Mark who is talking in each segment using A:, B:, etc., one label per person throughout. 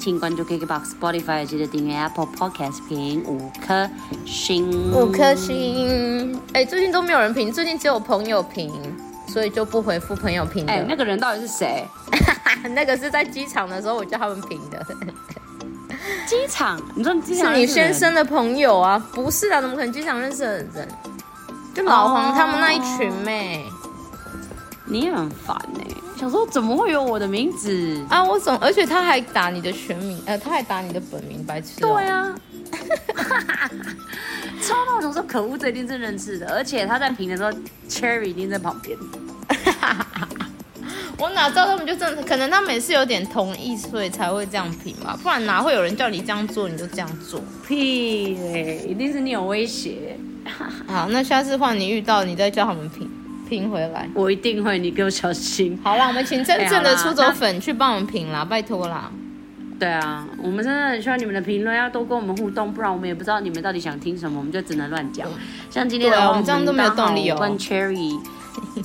A: 请关注 KKBOX、Spotify，记得订阅 Apple Podcast，评五颗星。
B: 五颗星。哎、欸，最近都没有人评，最近只有朋友评，所以就不回复朋友评的。
A: 哎、欸，那个人到底是谁？
B: 那个是在机场的时候我叫他们评的。
A: 机场？你说机场
B: 是你先生的朋友啊？不是啊，怎么可能机场认识的人？就老黄他们那一群妹。
A: 你也很烦呢、欸。想说怎么会有我的名字
B: 啊？我总而且他还打你的全名，呃，他还打你的本名，白痴、
A: 喔。对啊，超闹！我总说可恶，这一定是认识的，而且他在评的时候，Cherry 一定在旁边。
B: 我哪知道他们就真的，可能他们也是有点同意，所以才会这样评吧，不然哪会有人叫你这样做你就这样做？
A: 屁嘞、欸，一定是你有威胁。
B: 好，那下次换你遇到，你再叫他们评。评回来，
A: 我一定会，你给我小心。
B: 好啦，我们请真正的出走粉去帮我们评啦，拜托啦。
A: 对啊，我们真的很需要你们的评论，要多跟我们互动，不然我们也不知道你们到底想听什么，我们就只能乱讲。像今天的话，我们这样都没有动力哦。跟 Cherry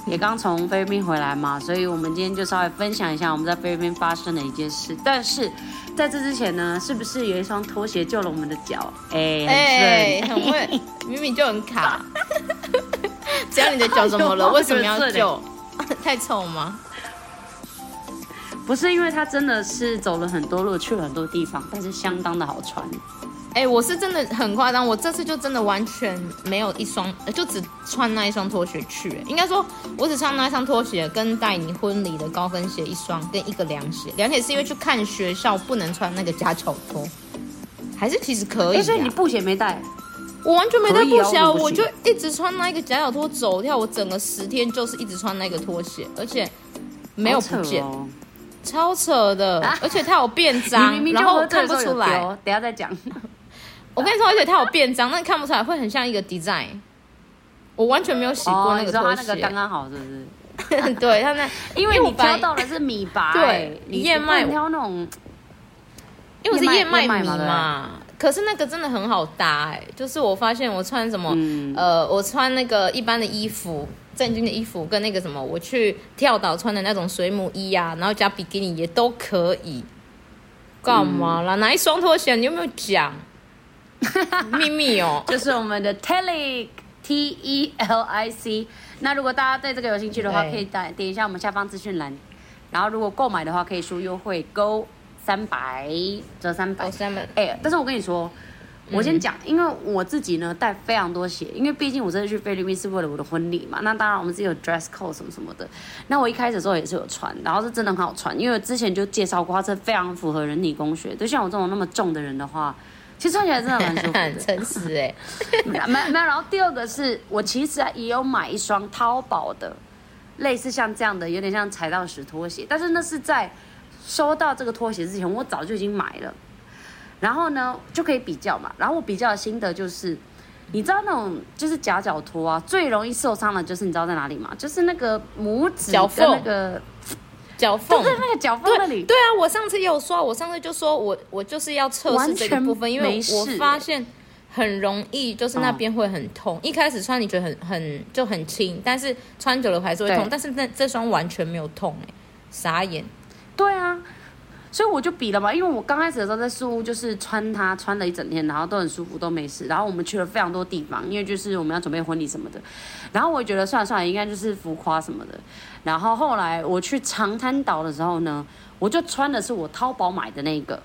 A: 也刚从菲律宾回来嘛，所以我们今天就稍微分享一下我们在菲律宾发生的一件事。但是在这之前呢，是不是有一双拖鞋救了我们的脚？哎，
B: 哎，很会，明明就很卡。只要你的脚怎么了？为什么要救？太臭吗？
A: 不是，因为他真的是走了很多路，去了很多地方，但是相当的好穿。
B: 哎、欸，我是真的很夸张，我这次就真的完全没有一双，就只穿那一双拖鞋去。应该说，我只穿那一双拖鞋，跟带你婚礼的高跟鞋一双，跟一个凉鞋。凉鞋是因为去看学校不能穿那个夹脚拖，还是其实可以、啊？
A: 所以你布鞋没带？
B: 我完全没带布鞋，啊，我就一直穿那个夹脚拖走跳。我整个十天就是一直穿那个拖鞋，而且没有不见，哦，超扯的。啊、而且它有变脏，明明然后看不出来。
A: 等下再讲。
B: 我跟你说，而且它有变脏，那你看不出来，会很像一个 design。我完全没有洗过那个拖鞋，
A: 刚刚好是不
B: 是？对，它那
A: 因为你挑到的是米白，
B: 对，燕麦，
A: 你挑那种，
B: 因为我是燕麦米嘛。可是那个真的很好搭哎、欸，就是我发现我穿什么，嗯、呃，我穿那个一般的衣服，正经的衣服，跟那个什么，我去跳岛穿的那种水母衣啊，然后加比基尼也都可以。干嘛啦？嗯、哪一双拖鞋？你有没有讲？秘密哦，
A: 就是我们的 Telic T E L I C。那如果大家对这个有兴趣的话，可以点点一下我们下方资讯栏。然后如果购买的话，可以输优惠 Go。三百折三百，三百哎，但是我跟你说，我先讲，因为我自己呢带非常多鞋，因为毕竟我这次去菲律宾是为了我的婚礼嘛。那当然我们自己有 dress code 什么什么的。那我一开始的时候也是有穿，然后是真的很好穿，因为之前就介绍过，它是非常符合人体工学。就像我这种那么重的人的话，其实穿起来真的蛮舒服的。
B: 很诚实 哎，
A: 没没有。然后第二个是我其实也有买一双淘宝的，类似像这样的，有点像踩到屎拖鞋，但是那是在。收到这个拖鞋之前，我早就已经买了，然后呢就可以比较嘛。然后我比较的心得就是，你知道那种就是夹脚拖啊，最容易受伤的就是你知道在哪里吗？就是那个拇指的那个
B: 脚缝，
A: 就是那个脚缝那里。
B: 对啊，我上次也有说，我上次就说我我就是要测试这个部分，因为我发现很容易就是那边会很痛。哦、一开始穿你觉得很很就很轻，但是穿久了还是会痛。但是那这双完全没有痛哎，傻眼。
A: 对啊，所以我就比了嘛，因为我刚开始的时候在宿屋就是穿它穿了一整天，然后都很舒服，都没事。然后我们去了非常多地方，因为就是我们要准备婚礼什么的。然后我觉得算了算了，应该就是浮夸什么的。然后后来我去长滩岛的时候呢，我就穿的是我淘宝买的那个。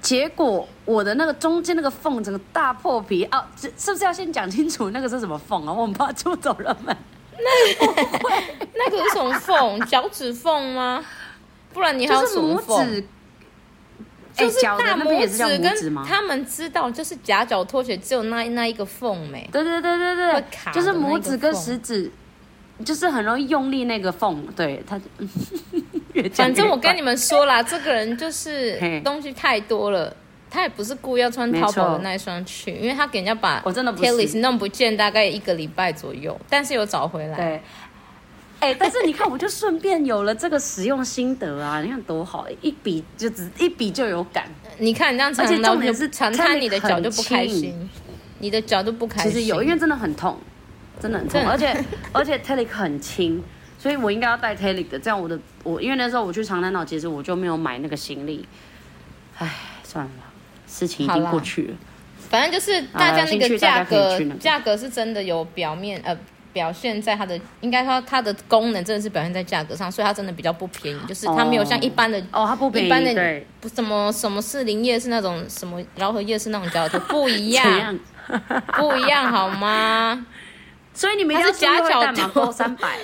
A: 结果我的那个中间那个缝整个大破皮啊，是不是要先讲清楚那个是什么缝啊？我很怕出走人们。
B: 那个那个是什么缝？脚趾缝吗？不然你还有什么缝？就是大拇指跟他们知道，就是夹脚拖鞋只有那那一个缝没？
A: 对对对对对，就是拇指跟食指，就是很容易用力那个缝。对他，
B: 反正我跟 你们说啦，这个人就是东西太多了。他也不是故意要穿淘宝的那一双去，因为他给人家把 Kelly 弄不见，大概一个礼拜左右，但是有找回来。
A: 对，哎、欸，但是你看，我就顺便有了这个使用心得啊，你看多好，一比就只一比就有感。
B: 你看你这样常常也是常看你的脚就不开心，你的脚都不开心。
A: 其实有，因为真的很痛，真的很痛，而且而且 Telic 很轻。所以我应该要带 Telic 的，这样我的我因为那时候我去长滩岛，其实我就没有买那个行李。唉，算了吧，事情已经过去了。
B: 反正就是大家那个价格，价格是真的有表面呃。表现在它的，应该说它的功能真的是表现在价格上，所以它真的比较不便宜，就是它没有像一般的
A: 哦，它不便宜，一般的
B: 不什么什么士林夜市那种什么饶河夜市那种价格不一样，不一样好吗？
A: 所以你们要加小拖三百，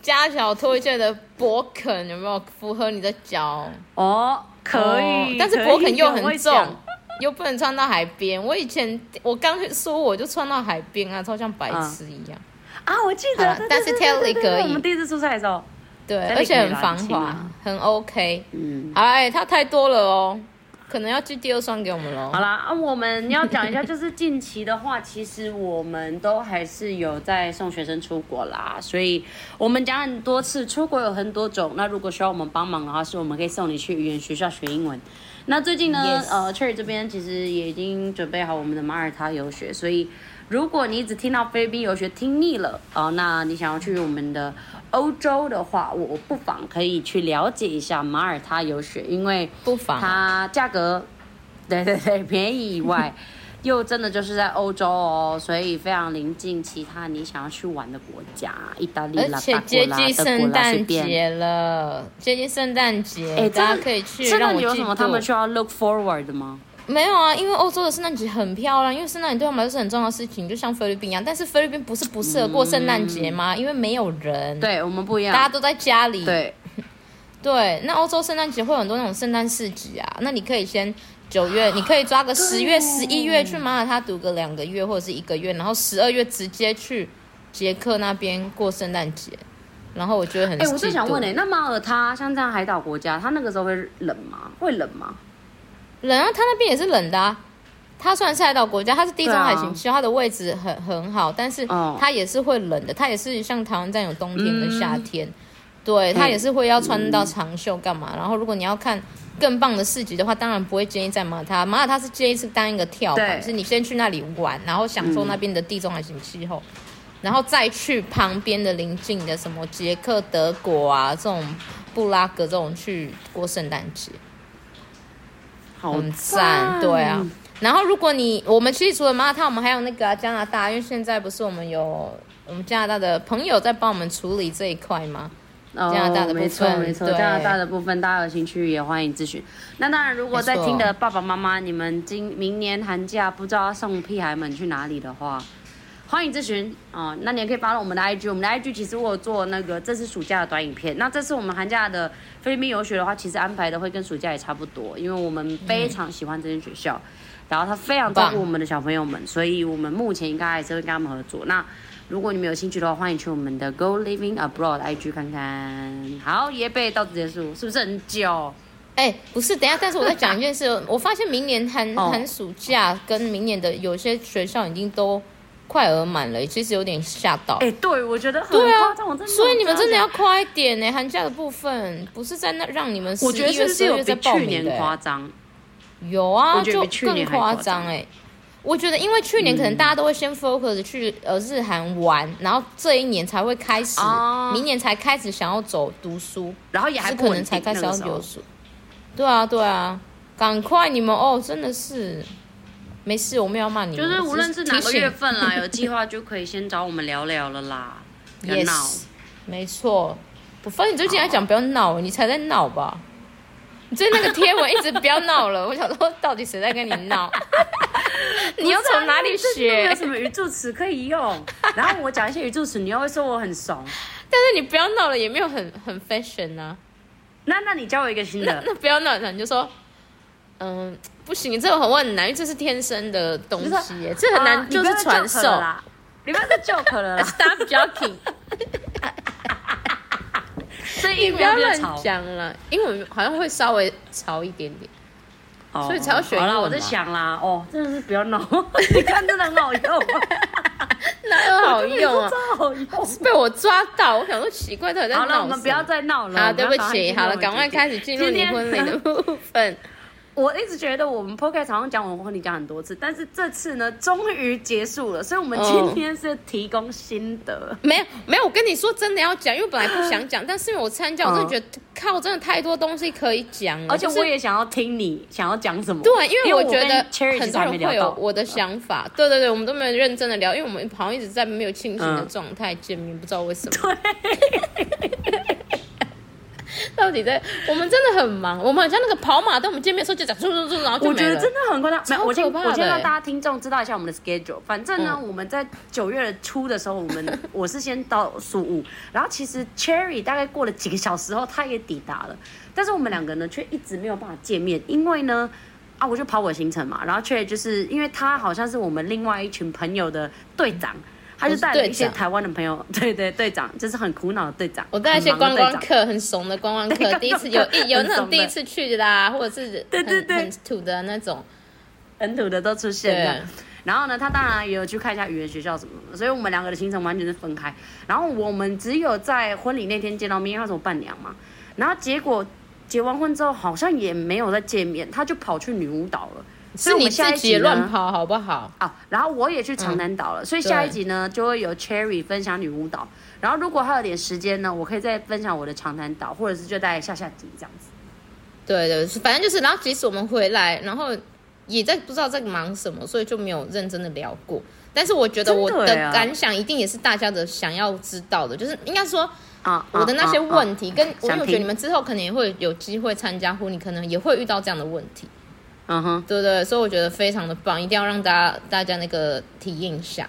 B: 加小托一件的勃肯有没有符合你的脚？
A: 哦，可以，
B: 但是勃肯又很重，又不能穿到海边。我以前我刚说我就穿到海边啊，超像白痴一样。
A: 啊，我记得，
B: 但是 Telly 可以。
A: 我们第一次出差的时候，
B: 对，而且很防滑，很 OK。嗯，哎，它太多了哦，可能要寄第二双给我们喽。
A: 好啦，啊，我们要讲一下，就是近期的话，其实我们都还是有在送学生出国啦，所以我们讲很多次，出国有很多种。那如果需要我们帮忙的话，是我们可以送你去语言学校学英文。那最近呢.呃，Cherry 这边其实也已经准备好我们的马耳他游学，所以。如果你只听到菲律宾游学听腻了哦，那你想要去我们的欧洲的话，我不妨可以去了解一下马耳他游学，因为
B: 不妨
A: 它价格，对对对，便宜以外，又真的就是在欧洲哦，所以非常临近其他你想要去玩的国家，意大利啦、
B: 而且接近圣诞节了，接近圣诞节，哎，大家可以去。圣诞节
A: 有什么他们需要 look forward 的吗？
B: 没有啊，因为欧洲的圣诞节很漂亮，因为圣诞节对他们来说是很重要的事情，就像菲律宾一样。但是菲律宾不是不适合过圣诞节吗？嗯、因为没有人。
A: 对，我们不一样，
B: 大家都在家里。
A: 对，
B: 对。那欧洲圣诞节会有很多那种圣诞市集啊，那你可以先九月，你可以抓个十月、十一月去马耳他读个两个月或者是一个月，然后十二月直接去捷克那边过圣诞节。然后我觉得很。哎，
A: 我是想问哎，那马耳他像这样海岛国家，它那个时候会冷吗？会冷吗？
B: 冷啊，它那边也是冷的啊。它虽然是海岛国家，它是地中海型气候，它的位置很很好，但是它也是会冷的。它也是像台湾这样有冬天跟夏天，嗯、对，它也是会要穿到长袖干嘛。嗯、然后如果你要看更棒的市集的话，当然不会建议在马耳他。马耳他是建议是当一个跳板，对是你先去那里玩，然后享受那边的地中海型气候，嗯、然后再去旁边的邻近的什么捷克、德国啊这种布拉格这种去过圣诞节。好赞，对啊。然后如果你我们其实除了马耳他，我们还有那个、啊、加拿大，因为现在不是我们有我们加拿大的朋友在帮我们处理这一块吗？
A: 哦、加拿大的部分，没错没错，加拿大的部分大家有兴趣也欢迎咨询。那当然，如果在听的爸爸妈妈，你们今明年寒假不知道要送屁孩们去哪里的话。欢迎咨询啊！那你也可以发到我们的 IG，我们的 IG 其实我有做那个这次暑假的短影片。那这次我们寒假的菲律宾游学的话，其实安排的会跟暑假也差不多，因为我们非常喜欢这间学校，嗯、然后他非常照顾我们的小朋友们，所以我们目前应该还是会跟他们合作。那如果你们有兴趣的话，欢迎去我们的 Go Living Abroad IG 看看。好，耶贝到此结束，是不是很久？
B: 哎，不是，等一下，但是我再讲一件事，我发现明年寒寒暑假跟明年的有些学校已经都。快额满了，其实有点吓到。
A: 哎、欸，对，我觉得很夸张，
B: 啊、所以你们真的要快一点呢。寒假的部分不是在那让你们十一月、十二月再报名张。有啊，就更夸张哎。我觉得，因为去年可能大家都会先 focus 去呃日韩玩，嗯、然后这一年才会开始，啊、明年才开始想要走读书，
A: 然后也
B: 还可能才开始要读书。对啊，对啊，赶快你们哦，真的是。没事，我们要骂你。
A: 就是无论是哪个月份啦，有计划就可以先找我们聊聊了啦。别闹
B: Yes, 没错。我发现你最近还讲不要闹，你才在闹吧？你那个贴文一直不要闹了，我想说到底谁在跟你闹？你又从哪里学？
A: 有什么语助词可以用？然后我讲一些语助词，你又会说我很怂。
B: 但是你不要闹了，也没有很很 fashion 啊。
A: 那那你教我一个新的。
B: 那，那不要闹了，你就说，嗯。不行，这个很很难，因为这是天生的东西，这很难，就是传授。
A: 你不要再 joke 了啦
B: ，Stop joking。所以你不要乱讲了，英文好像会稍微潮一点点，所以才要学。
A: 好了，我在想啦，哦，真的是不要闹，你看真的很好用，
B: 哪有好用啊？好用，被我抓到，我想说奇怪，他在闹。
A: 好了，我们不要再闹了。
B: 好，对不起，好了，赶快开始进入你婚礼的部分。
A: 我一直觉得我们 podcast 好像讲我婚礼讲很多次，但是这次呢，终于结束了，所以我们今天是提供心得。
B: 哦、没有没有，我跟你说真的要讲，因为本来不想讲，但是因为我参加，我真的觉得、嗯、靠，真的太多东西可以讲，
A: 而且我也想要听你想要讲什么。
B: 对，因为我觉得很多人会有我的想法。对对对，我们都没有认真的聊，因为我们好像一直在没有清醒的状态见面，嗯、不知道为什么。对。到底在？我们真的很忙，我们好像那个跑马灯，我们见面的时候就讲说说说，然后就。
A: 我觉得真的很夸张。没有，我先我先让大家听众知道一下我们的 schedule。反正呢，嗯、我们在九月初的时候，我们 我是先到苏屋，然后其实 Cherry 大概过了几个小时后，他也抵达了，但是我们两个呢却一直没有办法见面，因为呢啊，我就跑我行程嘛，然后 Cherry 就是因为他好像是我们另外一群朋友的队长。他就带了一些台湾的朋友，对对，队长就是很苦恼的队长。
B: 我带一些观光客，很怂的观光客，第一次有 有那种第一次去的啦，或者是对对对很土的那种，
A: 很土的都出现了。然后呢，他当然也有去看一下语言学校什么的，所以我们两个的行程完全是分开。然后我们只有在婚礼那天见到面，因为他是我伴娘嘛。然后结果结完婚之后，好像也没有再见面，他就跑去女巫岛了。
B: 是你自己乱跑好不好？
A: 啊，然后我也去长滩岛了，嗯、所以下一集呢就会有 Cherry 分享女巫岛。然后如果还有点时间呢，我可以再分享我的长滩岛，或者是就在下下集这样子。
B: 对对，反正就是，然后即使我们回来，然后也在不知道在忙什么，所以就没有认真的聊过。但是我觉得我的感想一定也是大家的想要知道的，就是应该说啊，我的那些问题，跟我觉得你们之后可能也会有机会参加婚礼，你可能也会遇到这样的问题。嗯哼，对对，所以我觉得非常的棒，一定要让大家大家那个体验一下。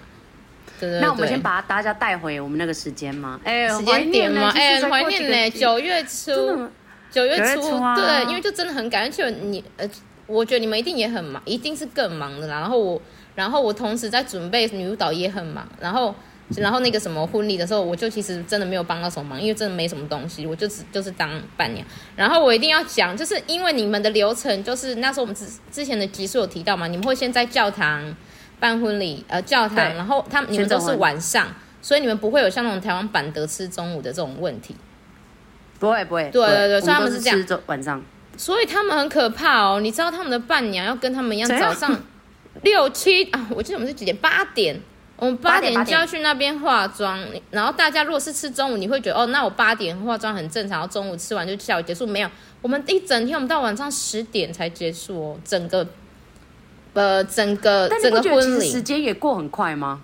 B: 对对，对，
A: 那我们先把大家带回我们那个时间吗？哎，
B: 时间点吗？哎，很怀念呢，九月初，九月初，对，因为就真的很感谢你，呃，我觉得你们一定也很忙，一定是更忙的啦。然后我，然后我同时在准备女舞蹈也很忙，然后。然后那个什么婚礼的时候，我就其实真的没有帮到什么忙，因为真的没什么东西，我就只就是当伴娘。然后我一定要讲，就是因为你们的流程，就是那时候我们之之前的集数有提到嘛，你们会先在教堂办婚礼，呃，教堂，然后他们你们都是晚上，所以你们不会有像那种台湾板德吃中午的这种问题。
A: 不会不会，
B: 对对对，所以他们是这
A: 样晚上，
B: 所以他们很可怕哦。你知道他们的伴娘要跟他们一样，早上六七啊，我记得我们是几点？八点。我们八点就要去那边化妆，然后大家如果是吃中午，你会觉得哦，那我八点化妆很正常，然后中午吃完就下午结束。没有，我们一整天，我们到晚上十点才结束哦，整个，呃，整个整个婚礼
A: 时间也过很快吗？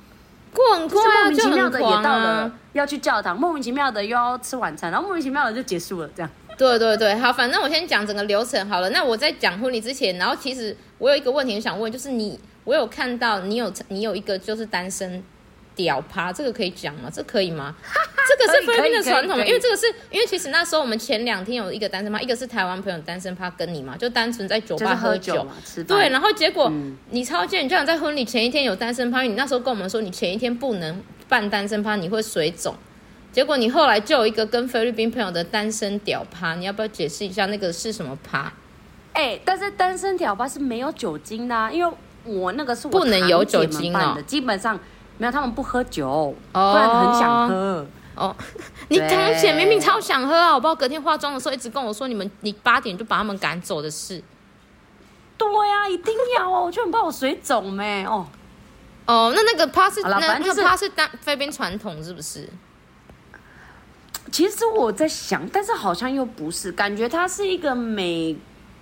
B: 过很快啊，
A: 莫名其妙的也到了要去教堂，莫名其妙的又要吃晚餐，然后莫名其妙的就结束了，这样。
B: 对对对，好，反正我先讲整个流程好了。那我在讲婚礼之前，然后其实我有一个问题想问，就是你。我有看到你有你有一个就是单身屌趴，这个可以讲吗？这可以吗？这个是菲律宾的传统，因为这个是因为其实那时候我们前两天有一个单身趴，一个是台湾朋友单身趴跟你嘛，就单纯在酒吧喝酒，喝酒吃对，然后结果、嗯、你超贱，你居然在婚礼前一天有单身趴，因为你那时候跟我们说你前一天不能办单身趴，你会水肿，结果你后来就有一个跟菲律宾朋友的单身屌趴，你要不要解释一下那个是什么趴？
A: 哎、欸，但是单身屌趴是没有酒精的、啊，因为。我那个是我
B: 不能有酒精的、哦，
A: 基本上没有，他们不喝酒，哦、不然很想喝。
B: 哦，你堂姐明明超想喝啊！我不知道隔天化妆的时候一直跟我说，你们你八点就把他们赶走的事。
A: 对呀、啊，一定要哦！我就很怕我水肿咩哦。
B: 哦，那那个趴是那那个趴是单菲律宾传统是不是？
A: 其实我在想，但是好像又不是，感觉它是一个美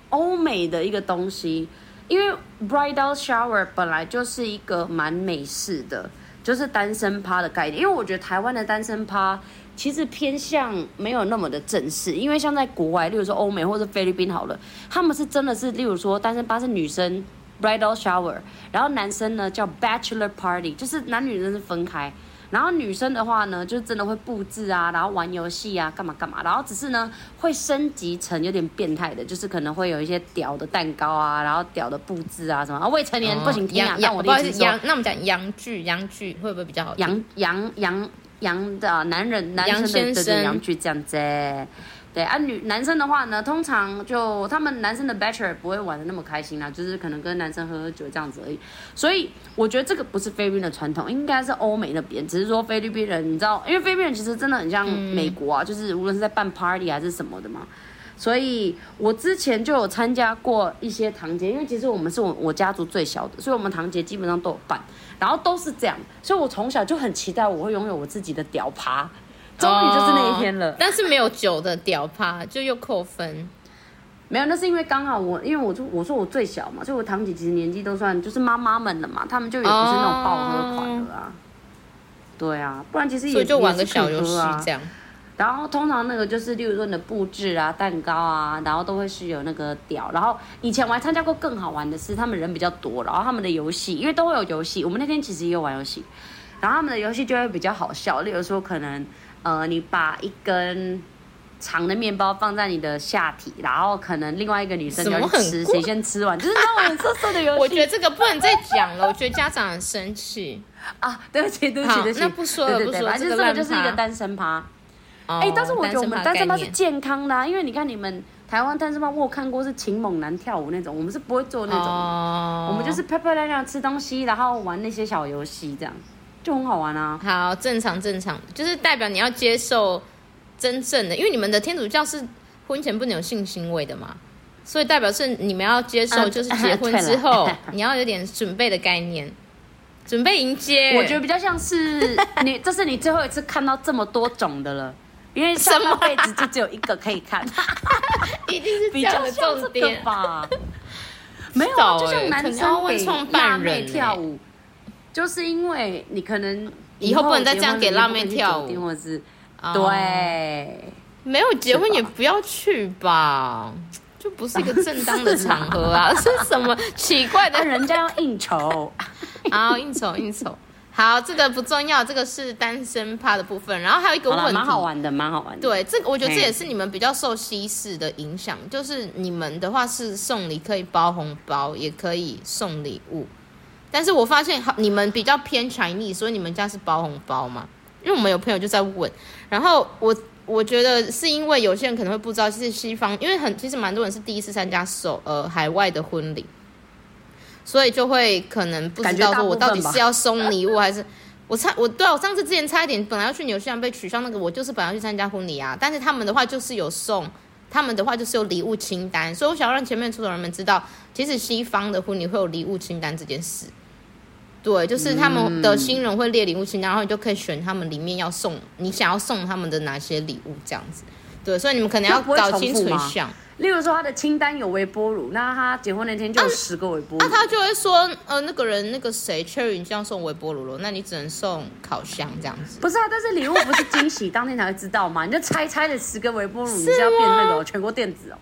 A: 欧美的一个东西。因为 bridal shower 本来就是一个蛮美式的，就是单身趴的概念。因为我觉得台湾的单身趴其实偏向没有那么的正式，因为像在国外，例如说欧美或者菲律宾好了，他们是真的是，例如说单身趴是女生 bridal shower，然后男生呢叫 bachelor party，就是男女生是分开。然后女生的话呢，就真的会布置啊，然后玩游戏啊，干嘛干嘛。然后只是呢，会升级成有点变态的，就是可能会有一些屌的蛋糕啊，然后屌的布置啊什么。啊，未成年不行听啊。
B: 洋，不好意思，洋，那我们讲洋剧，洋剧会不会比较好？
A: 洋洋洋洋的男人，男生的洋剧这样子。对啊，女男生的话呢，通常就他们男生的 bachelor 不会玩的那么开心啦，就是可能跟男生喝喝酒这样子而已。所以我觉得这个不是菲律宾的传统，应该是欧美那边。只是说菲律宾人，你知道，因为菲律宾人其实真的很像美国啊，嗯、就是无论是在办 party 还是什么的嘛。所以我之前就有参加过一些堂节，因为其实我们是我我家族最小的，所以我们堂节基本上都有办，然后都是这样，所以我从小就很期待我会拥有我自己的屌趴，终于就是那一天了。
B: 哦，但是没有酒的屌趴就又扣分。
A: 没有，那是因为刚好我，因为我就我说我最小嘛，所以我堂姐其实年纪都算就是妈妈们了嘛，他们就也不是那种爆喝款的啊。Oh. 对啊，不然其实也
B: 就玩个小游戏这样。
A: 然后通常那个就是，例如说你的布置啊、蛋糕啊，然后都会是有那个屌。然后以前我还参加过更好玩的是，他们人比较多，然后他们的游戏，因为都会有游戏。我们那天其实也有玩游戏，然后他们的游戏就会比较好笑。例如说，可能呃，你把一根。长的面包放在你的下体，然后可能另外一个女生就要吃，谁先吃完，就是那种很色色的游戏。
B: 我觉得这个不能再讲了，我觉得家长很生气
A: 啊！对不起，对不起，对不起，那
B: 不说了，不说了，
A: 反正这个就是一个单身趴。哎，但是我觉得我们单身趴是健康的，因为你看你们台湾单身趴，我有看过是请猛男跳舞那种，我们是不会做那种，我们就是漂漂亮亮吃东西，然后玩那些小游戏，这样就很好玩啊。
B: 好，正常正常，就是代表你要接受。真正的，因为你们的天主教是婚前不能有性行为的嘛，所以代表是你们要接受，就是结婚 之后你要有点准备的概念，准备迎接。
A: 我觉得比较像是你，这是你最后一次看到这么多种的了，因为上辈子就只有一个可以看，
B: 一定是比较重点吧？
A: 没有，就像男生会给辣妹跳舞，就是因为你可能
B: 以后不能再这样给辣妹跳舞，
A: 或者是。对，
B: 没有结婚也不要去吧，就不是一个正当的场合啊！是什么奇怪的？
A: 人家要应酬，
B: 好应酬应酬。好，这个不重要，这个是单身趴的部分。然后还有一个问题，
A: 蛮好玩的，蛮好玩的。
B: 对，这个我觉得这也是你们比较受西式的影响，就是你们的话是送礼可以包红包，也可以送礼物。但是我发现好，你们比较偏传统所以你们家是包红包吗？因为我们有朋友就在问，然后我我觉得是因为有些人可能会不知道，其实西方因为很其实蛮多人是第一次参加首呃海外的婚礼，所以就会可能不知道说我到底是要送礼物还是 我差我对啊，我上次之前差一点本来要去纽西兰被取消那个，我就是本来要去参加婚礼啊，但是他们的话就是有送，他们的话就是有礼物清单，所以我想要让前面出的人们知道，其实西方的婚礼会有礼物清单这件事。对，就是他们的新人会列礼物清单，然后你就可以选他们里面要送你想要送他们的哪些礼物这样子。对，所以你们可能要搞清楚一下。
A: 例如说他的清单有微波炉，那他结婚那天就有十个微波炉，那、啊啊、
B: 他就会说，呃，那个人那个谁，Cherry 你这样送微波炉了，那你只能送烤箱这样子。
A: 不是啊，但是礼物不是惊喜，当天才会知道嘛？你就拆拆了十个微波炉，你是要变那个全国电子哦。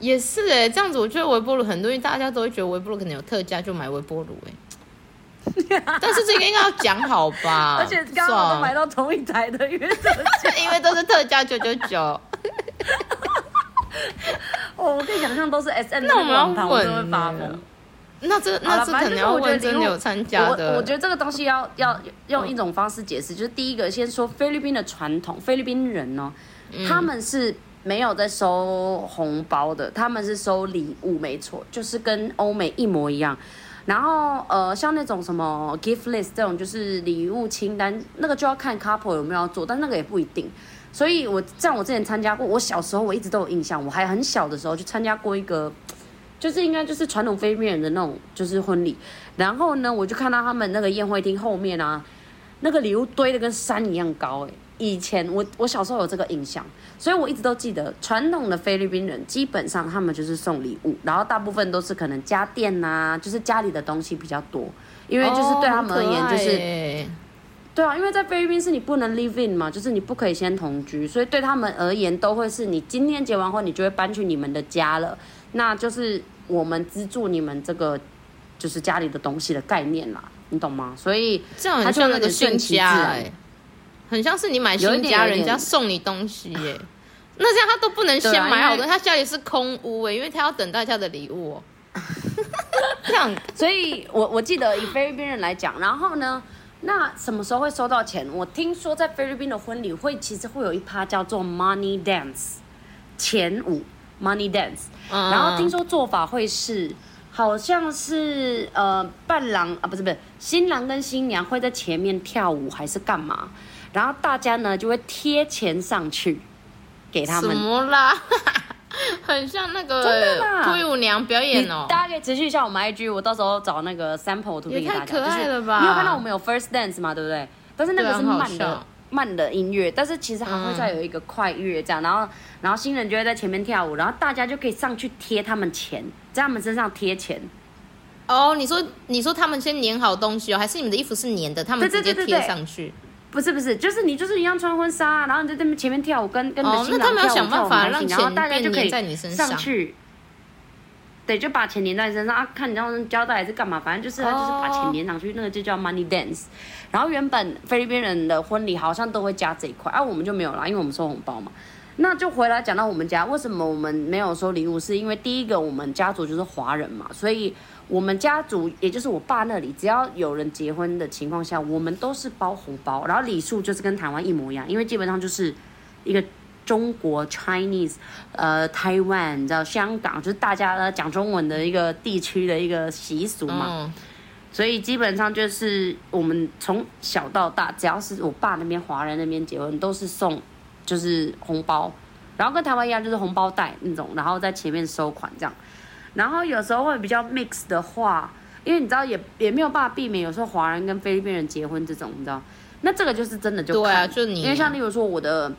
B: 也是哎、欸，这样子我觉得微波炉很多，因为大家都会觉得微波炉可能有特价，就买微波炉哎、欸。但是这个应该要讲好吧？
A: 而且刚刚都买到同一台的，因为
B: 因为都是特价九九九。
A: 哦，我可以想象都是 S M 的网盘，我都会发疯。
B: 那这那这可能要问真的有参加的。
A: 我觉得这个东西要要用一种方式解释，就是第一个先说菲律宾的传统，菲律宾人呢，他们是没有在收红包的，他们是收礼物，没错，就是跟欧美一模一样。然后呃，像那种什么 gift list 这种，就是礼物清单，那个就要看 couple 有没有要做，但那个也不一定。所以我像我之前参加过，我小时候我一直都有印象，我还很小的时候去参加过一个，就是应该就是传统菲律宾人的那种就是婚礼。然后呢，我就看到他们那个宴会厅后面啊，那个礼物堆的跟山一样高，诶。以前我我小时候有这个印象，所以我一直都记得传统的菲律宾人基本上他们就是送礼物，然后大部分都是可能家电呐、啊，就是家里的东西比较多，因为就是对他们而言就是，哦、对啊，因为在菲律宾是你不能 live in 嘛，就是你不可以先同居，所以对他们而言都会是你今天结完婚，你就会搬去你们的家了，那就是我们资助你们这个就是家里的东西的概念啦，你懂吗？所以
B: 这样很像那个新家哎。很像是你买新家，人家送你东西耶、欸。那这样他都不能先买好的，他家里是空屋哎，因为他要等大家的礼物、喔。
A: 这样，所以我我记得以菲律宾人来讲，然后呢，那什么时候会收到钱？我听说在菲律宾的婚礼会其实会有一趴叫做 money dance，前舞 money dance。然后听说做法会是，好像是呃伴郎啊不是不是新郎跟新娘会在前面跳舞还是干嘛？然后大家呢就会贴钱上去给他们。
B: 什么啦？很像那个脱衣舞娘表演哦。
A: 大家可以持续一下我们 IG，我到时候找那个 sample 图片给大家。
B: 太可爱了吧？
A: 就是、你有看到我们有 first dance 嘛？对不对？但是那个是慢的慢的音乐，但是其实还会再有一个快乐这样，嗯、然后然后新人就会在前面跳舞，然后大家就可以上去贴他们钱，在他们身上贴钱。
B: 哦，你说你说他们先粘好东西哦，还是你们的衣服是粘的，他们直接贴上去？
A: 不是不是，就是你就是一样穿婚纱，然后你在那边前面跳舞，跟跟着新郎跳舞，然后大家就可以
B: 上
A: 去。对，就把钱粘在你身上啊，看你要交代还是干嘛，反正就是他就是把钱粘上去，那个就叫 money dance。然后原本菲律宾人的婚礼好像都会加这一块，啊，我们就没有啦，因为我们收红包嘛。那就回来讲到我们家，为什么我们没有收礼物？是因为第一个，我们家族就是华人嘛，所以我们家族也就是我爸那里，只要有人结婚的情况下，我们都是包红包，然后礼数就是跟台湾一模一样，因为基本上就是一个。中国 Chinese，呃，台湾，你知道香港，就是大家呢讲中文的一个地区的一个习俗嘛，嗯、所以基本上就是我们从小到大，只要是我爸那边华人那边结婚，都是送就是红包，然后跟台湾一样就是红包袋那种，然后在前面收款这样，然后有时候会比较 mix 的话，因为你知道也也没有办法避免，有时候华人跟菲律宾人结婚这种，你知道，那这个就是真的就看，
B: 对啊，就你，
A: 因为像例如说我的。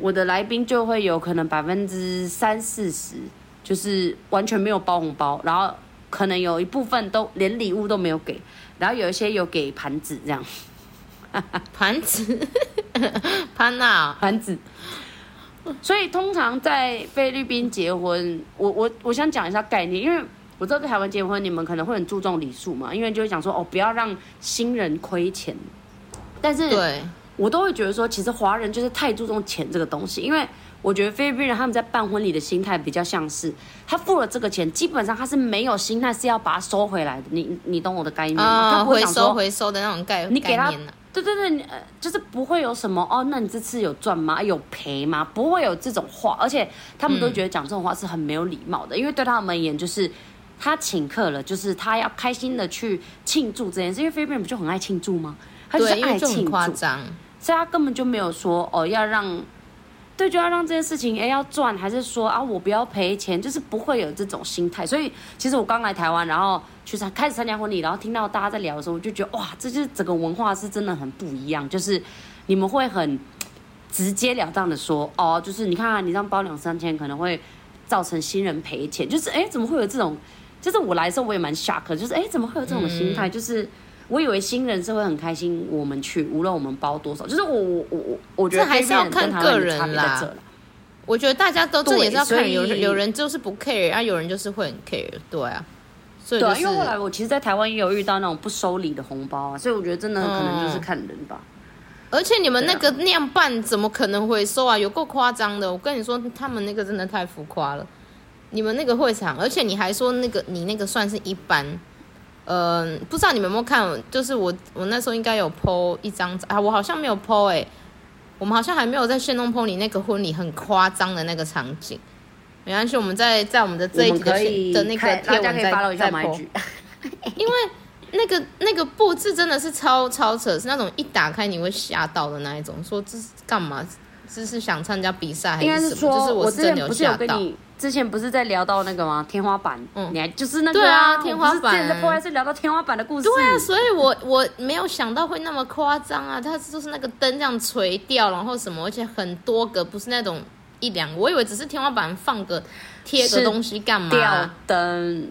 A: 我的来宾就会有可能百分之三四十，就是完全没有包红包，然后可能有一部分都连礼物都没有给，然后有一些有给盘子这样，
B: 盘子，潘娜？
A: 盘子。所以通常在菲律宾结婚，我我我想讲一下概念，因为我知道在台湾结婚，你们可能会很注重礼数嘛，因为就会讲说哦，不要让新人亏钱，但是对。我都会觉得说，其实华人就是太注重钱这个东西，因为我觉得菲律宾人他们在办婚礼的心态比较像是，他付了这个钱，基本上他是没有心态是要把它收回来的。你你懂我的概念吗？啊、他不会想说
B: 回收回收的那种概念。
A: 你给他，对对对，呃，就是不会有什么哦，那你这次有赚吗？有赔吗？不会有这种话，而且他们都觉得讲这种话是很没有礼貌的，嗯、因为对他们而言，就是他请客了，就是他要开心的去庆祝这件事。因为菲律宾人不就很爱庆祝吗？他就是爱庆祝。所以他根本就没有说哦，要让，对，就要让这件事情哎要赚，还是说啊我不要赔钱，就是不会有这种心态。所以其实我刚来台湾，然后去参开始参加婚礼，然后听到大家在聊的时候，我就觉得哇，这就是整个文化是真的很不一样。就是你们会很直截了当的说哦，就是你看看你这样包两三千，可能会造成新人赔钱。就是哎，怎么会有这种？就是我来的时候我也蛮 shock，就是哎，怎么会有这种心态？就是。我以为新人是会很开心，我们去，无论我们包多少，就是我我我我我觉得还是要看个人啦。
B: 我觉得大家都这也是要看，有人有人就是不 care，啊，有人就是会很 care，对啊。所以、就是、
A: 对，因为后来我其实，在台湾也有遇到那种不收礼的红包啊，所以我觉得真的可能就是看人吧。嗯、
B: 而且你们那个那样办，怎么可能会收啊？有够夸张的！我跟你说，他们那个真的太浮夸了。你们那个会场，而且你还说那个你那个算是一般。嗯、呃，不知道你们有没有看，就是我我那时候应该有 po 一张啊，我好像没有 po 哎、欸，我们好像还没有在炫动 po 你那个婚礼很夸张的那个场景。没关系，我们在在我们的这一集的的那个贴文再再 po。因为那个那个布置真的是超超扯，是那种一打开你会吓到的那一种。说这是干嘛？这是想参加比赛还是什么？
A: 是说
B: 就是我是真的有吓到。
A: 之前不是在聊到那个吗？天花板，嗯，你还就是那个、
B: 啊、对啊，天花板。
A: 之前的是聊到天花板的故事。
B: 对啊，所以我 我没有想到会那么夸张啊！它就是那个灯这样垂掉，然后什么，而且很多个，不是那种一两个。我以为只是天花板放个贴个东西干嘛？
A: 吊灯，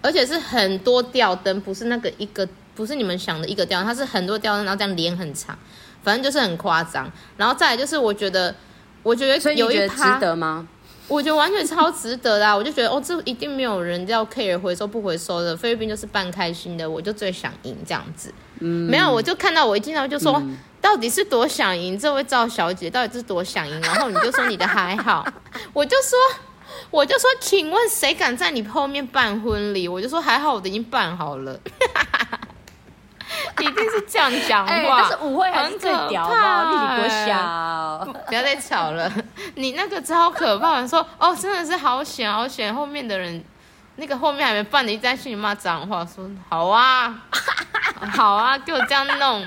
B: 而且是很多吊灯，不是那个一个，不是你们想的一个吊灯，它是很多吊灯，然后这样连很长，反正就是很夸张。然后再来就是，我觉得，我觉得有一趴
A: 值得吗？
B: 我觉得完全超值得啦！我就觉得哦，这一定没有人要 care 回收不回收的，菲律宾就是办开心的，我就最想赢这样子。嗯，没有，我就看到我一进来就说，嗯、到底是多想赢，这位赵小姐到底是多想赢？然后你就说你的还好，我就说，我就说，请问谁敢在你后面办婚礼？我就说还好，我都已经办好了。是这样讲话，欸、
A: 但是舞会还是最屌的，立体国小，
B: 不要再吵了。你那个超可怕，你说哦，真的是好险好险，后面的人那个后面还没办的，一直在心里骂脏话，说好啊，好啊，给我这样弄。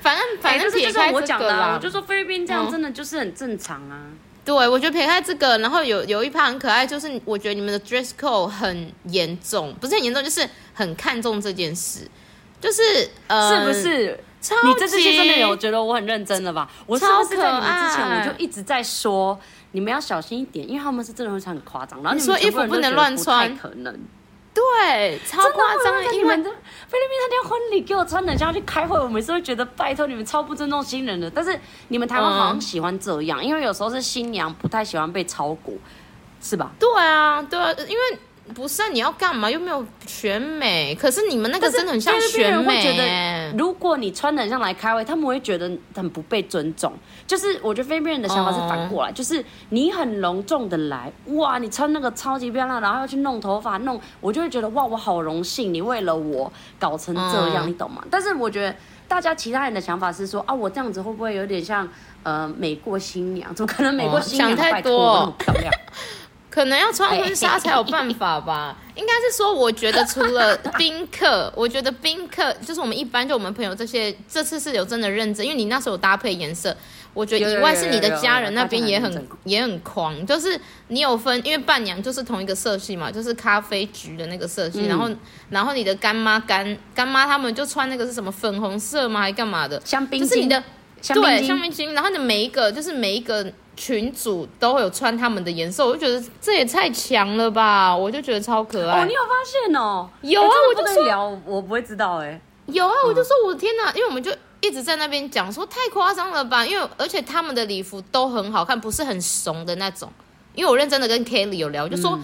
B: 反正反正撇开这个啦，我讲的，
A: 我就说菲律宾这样真的就是很正常啊。
B: 对，我觉得撇开这个，然后有有一趴很可爱，就是我觉得你们的 dress code 很严重，不是很严重，就是很看重这件事，就是呃，
A: 是不是？
B: 超
A: 你这次真的有觉得我很认真了吧？我是不是在你们之前我就一直在说，你们要小心一点，因为他们是真的会穿很夸张，然后你，
B: 说衣服不能乱穿，
A: 可能。
B: 对，超夸张！
A: 因为菲律宾那天婚礼给我穿的，像去开会，我每次会觉得拜托你们超不尊重新人的。但是你们台湾好像喜欢这样，嗯、因为有时候是新娘不太喜欢被超过，是吧？
B: 对啊，对啊，因为。不是啊，你要干嘛？又没有选美，可是你们那个真的很像选美。
A: 觉得如果你穿的很像来开会，他们会觉得很不被尊重。就是我觉得菲律宾人的想法是反过来，哦、就是你很隆重的来，哇，你穿那个超级漂亮，然后要去弄头发弄，我就会觉得哇，我好荣幸，你为了我搞成这样，嗯、你懂吗？但是我觉得大家其他人的想法是说啊，我这样子会不会有点像呃美过新娘？怎么可能美过新娘？
B: 哦、想太多，那么漂亮。可能要穿婚纱才有办法吧？应该是说，我觉得除了 宾客，我觉得宾客就是我们一般就我们朋友这些，这次是有真的认真，因为你那时候有搭配颜色，我觉得以外是你的家人那边也很也很狂，就是你有分，因为伴娘就是同一个色系嘛，就是咖啡橘的那个色系，然后然后你的干妈干干妈他们就穿那个是什么粉红色吗？还干嘛的？
A: 香槟
B: 金，对，香槟金，然后你每一个就是每一个。群主都会有穿他们的颜色，我就觉得这也太强了吧！我就觉得超可爱。
A: 哦，你有发现哦？
B: 有啊，我就说
A: 聊，我不会知道哎。
B: 有啊，我就说我的天哪，因为我们就一直在那边讲说太夸张了吧，因为而且他们的礼服都很好看，不是很怂的那种。因为我认真的跟 Kelly 有聊，我就说。嗯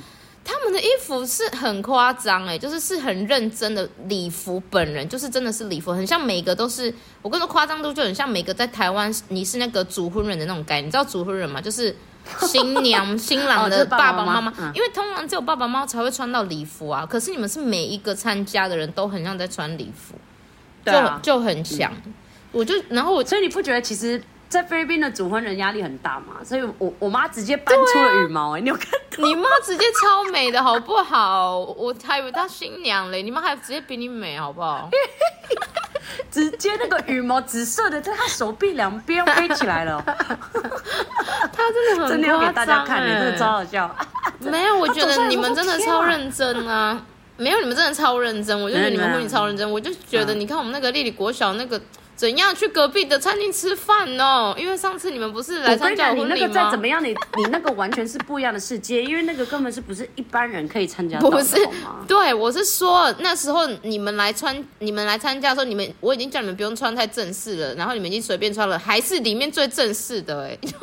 B: 他们的衣服是很夸张哎，就是是很认真的礼服，本人就是真的是礼服，很像每个都是。我跟你说夸张度就很像每个在台湾你是那个主婚人的那种概念，你知道主婚人吗？就是新娘新郎的爸爸妈妈，因为通常只有爸爸妈妈才会穿到礼服啊。可是你们是每一个参加的人都很像在穿礼服，就就很像。我就然后我
A: 所以你不觉得其实？在菲律宾的主婚人压力很大嘛，所以我我妈直接搬出了羽毛哎、欸，啊、你有看到？
B: 你妈直接超美的好不好？我还以为她新娘嘞，你妈还直接比你美好不好？
A: 直接那个羽毛紫色的在她手臂两边飞起来了，
B: 她真的很
A: 真的要给大家看，真的超好笑。
B: 没有，我觉得你们真的超认真啊！没有，你们真的超认真，我就觉得你们婚礼超认真，我就觉得你看我们那个丽丽国小那个。怎样去隔壁的餐厅吃饭哦？因为上次你们不是来参加婚礼吗？
A: 你那个再怎么样，你你那个完全是不一样的世界，因为那个根本是不是一般人可以参加的。
B: 不是，对，我是说那时候你们来穿，你们来参加的时候，你们我已经叫你们不用穿太正式了，然后你们已经随便穿了，还是里面最正式的哎，就是。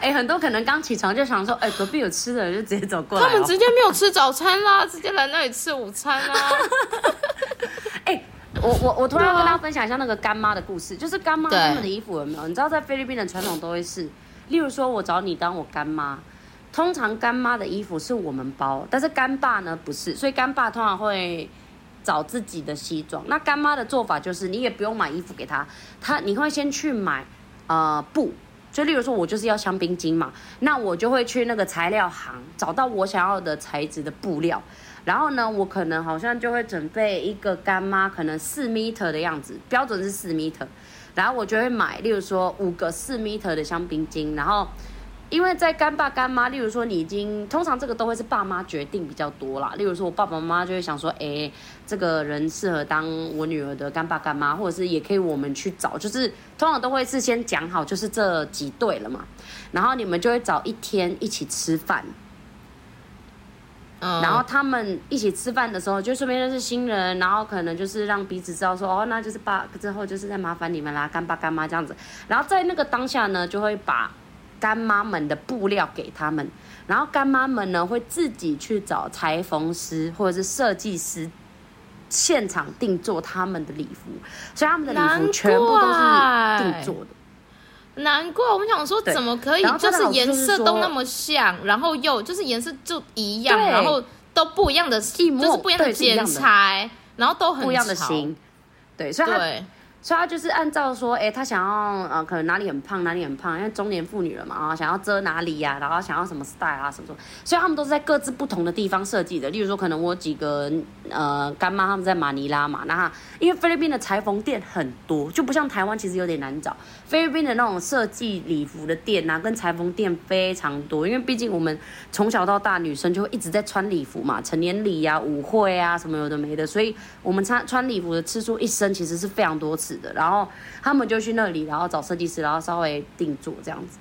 A: 哎，很多可能刚起床就想说，哎，隔壁有吃的，就直接走过来。
B: 他们直接没有吃早餐啦，直接来那里吃午餐啦。
A: 哎，我我我突然跟大家分享一下那个干妈的故事，就是干妈他们的衣服有没有？你知道在菲律宾的传统都会是，例如说我找你当我干妈，通常干妈的衣服是我们包，但是干爸呢不是，所以干爸通常会找自己的西装。那干妈的做法就是，你也不用买衣服给他，他你会先去买呃布。就例如说，我就是要香槟金嘛，那我就会去那个材料行找到我想要的材质的布料，然后呢，我可能好像就会准备一个干妈，可能四米的样子，标准是四米，然后我就会买，例如说五个四米的香槟金，然后。因为在干爸干妈，例如说你已经通常这个都会是爸妈决定比较多啦。例如说我爸爸妈妈就会想说，哎，这个人适合当我女儿的干爸干妈，或者是也可以我们去找，就是通常都会事先讲好，就是这几对了嘛。然后你们就会找一天一起吃饭，嗯，然后他们一起吃饭的时候，就顺便认识新人，然后可能就是让彼此知道说，哦，那就是爸之后就是在麻烦你们啦，干爸干妈这样子。然后在那个当下呢，就会把。干妈们的布料给他们，然后干妈们呢会自己去找裁缝师或者是设计师，现场定做他们的礼服，所以他们的礼服全部都是定做的。
B: 难怪我们想说，怎么可以就是颜色都那么像，然后又就是颜色就一样，然后都不一样的，就是不一样的剪裁，然后都很
A: 不一样的型。对，所以他所以他就是按照说，哎、他想要呃，可能哪里很胖，哪里很胖，因为中年妇女了嘛，啊，想要遮哪里呀、然后想要什么 style 啊，什么什么，所以他们都是在各自不同的地方设计的。例如说，可能我几个呃干妈他们在马尼拉嘛，那因为菲律宾的裁缝店很多，就不像台湾，其实有点难找。菲律宾的那种设计礼服的店啊，跟裁缝店非常多，因为毕竟我们从小到大女生就会一直在穿礼服嘛，成年礼呀、啊、舞会啊什么有的没的，所以我们穿穿礼服的次数一生其实是非常多次的。然后他们就去那里，然后找设计师，然后稍微定做这样子。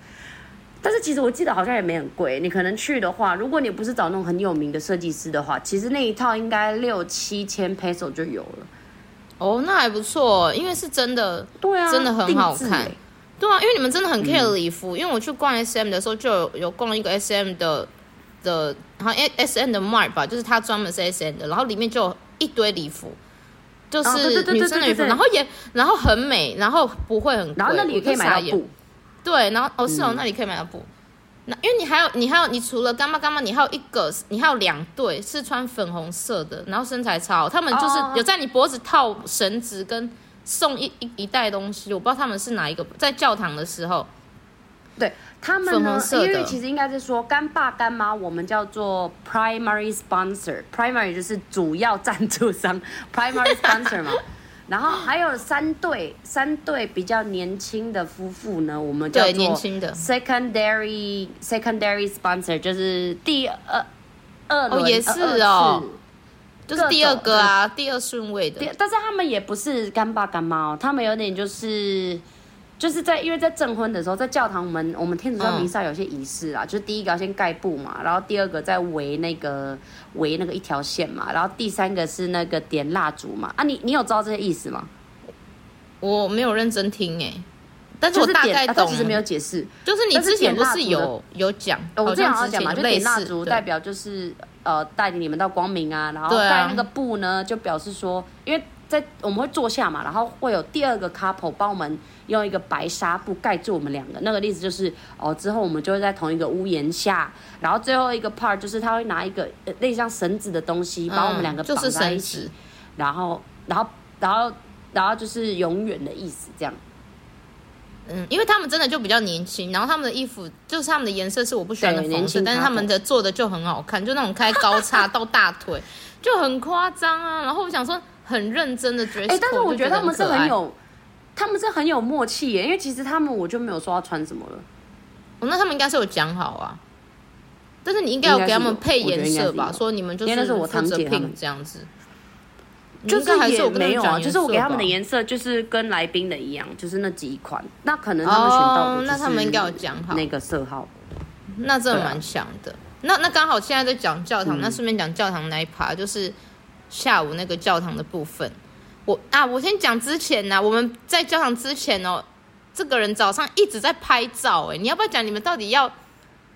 A: 但是其实我记得好像也没很贵，你可能去的话，如果你不是找那种很有名的设计师的话，其实那一套应该六七千 peso 就有了。
B: 哦，那还不错，因为是真的，
A: 对啊，
B: 真的很好看。
A: 欸、
B: 对啊，因为你们真的很 care 礼服，嗯、因为我去逛 SM 的时候就有有逛一个 SM 的的，然后 SM 的 Mart 吧，就是它专门是 SM 的，然后里面就有一堆礼服。就是女生的衣服，然后也然后很美，然后不会很贵，
A: 然后那里可以买到布，
B: 对，然后哦是哦，那里可以买到布，那因为你还有你还有你除了干妈干妈，你还有一个你还有两对是穿粉红色的，然后身材超好，他们就是有在你脖子套绳子跟送一一一袋东西，我不知道他们是哪一个，在教堂的时候，
A: 对。他们呢？因为其实应该是说干爸干妈，我们叫做 primary sponsor，primary 就是主要赞助商，primary sponsor 嘛。然后还有三对三对比较年轻的夫妇呢，我们叫做
B: 年轻的
A: secondary secondary sponsor，就是第二二轮、
B: 哦、也是哦，就是第二个啊，第二顺位的。
A: 但是他们也不是干爸干妈哦，他们有点就是。就是在因为在证婚的时候，在教堂我们我们天主教弥撒有些仪式啊，嗯、就是第一个要先盖布嘛，然后第二个再围那个围那个一条线嘛，然后第三个是那个点蜡烛嘛。啊你，你你有知道这些意思吗？
B: 我没有认真听哎，但是我大概懂，
A: 其实没有解释。
B: 就是你之前不是有有讲，
A: 我之前好像讲嘛，就点蜡烛代表就是呃带领你们到光明啊，然后盖那个布呢，就表示说，因为在我们会坐下嘛，然后会有第二个 couple 帮我们。用一个白纱布盖住我们两个，那个例子就是哦，之后我们就会在同一个屋檐下，然后最后一个 part 就是他会拿一个类似像绳子的东西把我们两个绑在一起，嗯就是、然后，然后，然后，然后就是永远的意思这样。
B: 嗯，因为他们真的就比较年轻，然后他们的衣服就是他们的颜色是我不喜欢的颜色，但是他们的做的就很好看，就那种开高叉到大腿就很夸张啊。然后我想说很认真的觉得，哎，
A: 但是我觉得他们是很有。他们是很有默契耶，因为其实他们我就没有说要穿什么了。
B: 哦，那他们应该是有讲好啊。但是你应该有给他们配颜色吧？说你们就是负责 pink
A: 我堂姐他们
B: 这样子。
A: 就是也没有啊，就是我给他们的颜色就是跟来宾的一样，就是那几款。那可能他们选到的，
B: 那他们应该有讲好
A: 那个色号。
B: 那真的蛮像的。那那刚好现在在讲教堂，那顺便讲教堂那一趴，就是下午那个教堂的部分。我啊，我先讲之前呢、啊，我们在教堂之前哦，这个人早上一直在拍照，哎，你要不要讲你们到底要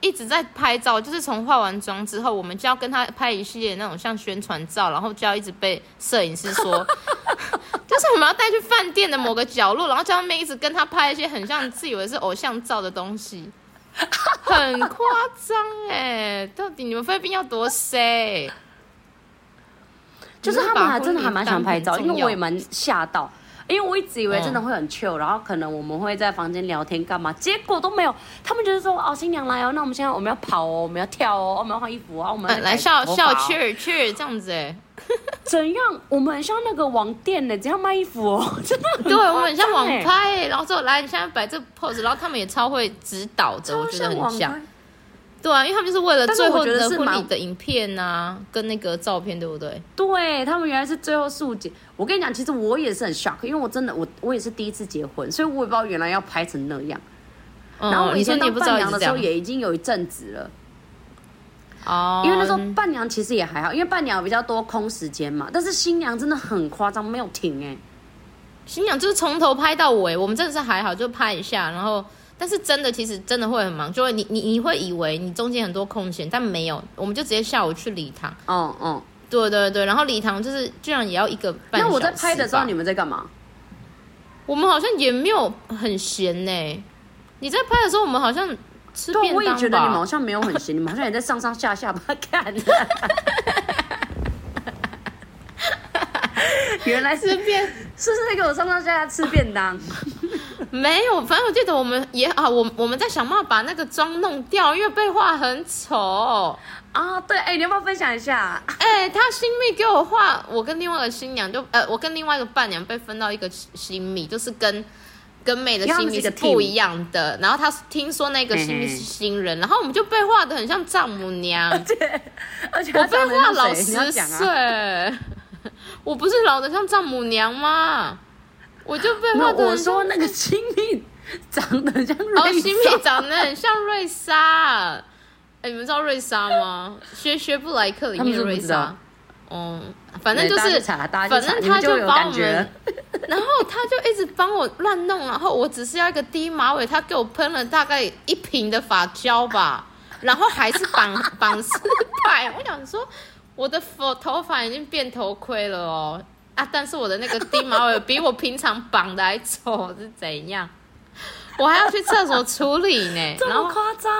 B: 一直在拍照？就是从化完妆之后，我们就要跟他拍一系列那种像宣传照，然后就要一直被摄影师说，就是我们要带去饭店的某个角落，然后叫他们一直跟他拍一些很像自以为是偶像照的东西，很夸张哎，到底你们菲律宾要多 say？
A: 就是他们还真的还蛮想拍照，因为我也蛮吓到，因为我一直以为真的会很 chill，然后可能我们会在房间聊天干嘛，结果都没有。他们就是说哦，新娘来哦，那我们现在我们要跑哦，我们要跳哦，我们要换衣服啊，我们
B: 来笑笑 cheer cheer 这样子哎，
A: 怎样？我们很像那个网店呢，只要卖衣服哦，真的很。
B: 对，我们很像网拍，然后之后来你现在摆这 pose，然后他们也超会指导的，我觉得很像。对啊，因为他们就是为了最后的婚礼的影片啊，跟那个照片，对不对？
A: 对，他们原来是最后速剪。我跟你讲，其实我也是很 shock，因为我真的我我也是第一次结婚，所以我也不知道原来要拍成那样。嗯、然后我以前当伴娘的时候也已经有一阵子了。哦。因为那时候伴娘其实也还好，因为伴娘比较多空时间嘛。但是新娘真的很夸张，没有停哎。
B: 新娘就是从头拍到尾，我们真的是还好，就拍一下，然后。但是真的，其实真的会很忙，就会你你你会以为你中间很多空闲，但没有，我们就直接下午去礼堂。
A: 嗯嗯，
B: 对对对，然后礼堂就是居然也要一个半小时。那
A: 我在拍的时候，你们在干嘛？
B: 我们好像也没有很闲呢。你在拍的时候，我们好像吃便当吧。
A: 我也觉得你们好像没有很闲，你们好像也在上上下下吧 看。原来是便，是不是在给我上上下下吃便当？
B: 没有，反正我记得我们也啊，我我们在想办法把那个妆弄掉，因为被画很丑
A: 啊。对，哎，你要不要分享一下？
B: 哎，他新密给我画，我跟另外一个新娘就呃，我跟另外一个伴娘被分到一个新密，就是跟跟妹的新密是不一样的。然后他听说那个新密是新人，然后我们就被画的很像丈母娘，而且
A: 而且
B: 我被画老十岁，我不是老的像丈母娘吗？我就被画的，
A: 我说那个 新密长得像瑞莎，
B: 哦，新密长得很像瑞莎。哎，你们知道瑞莎吗？学学布莱克里面的瑞莎。嗯，反正就是，反正他就帮我们，然后他就一直帮我乱弄，然后我只是要一个低马尾，他给我喷了大概一瓶的发胶吧，然后还是绑绑失败。我想说，我的头头发已经变头盔了哦。啊！但是我的那个 低马尾比我平常绑的还丑，是怎样？我还要去厕所处理呢。
A: 这么夸张？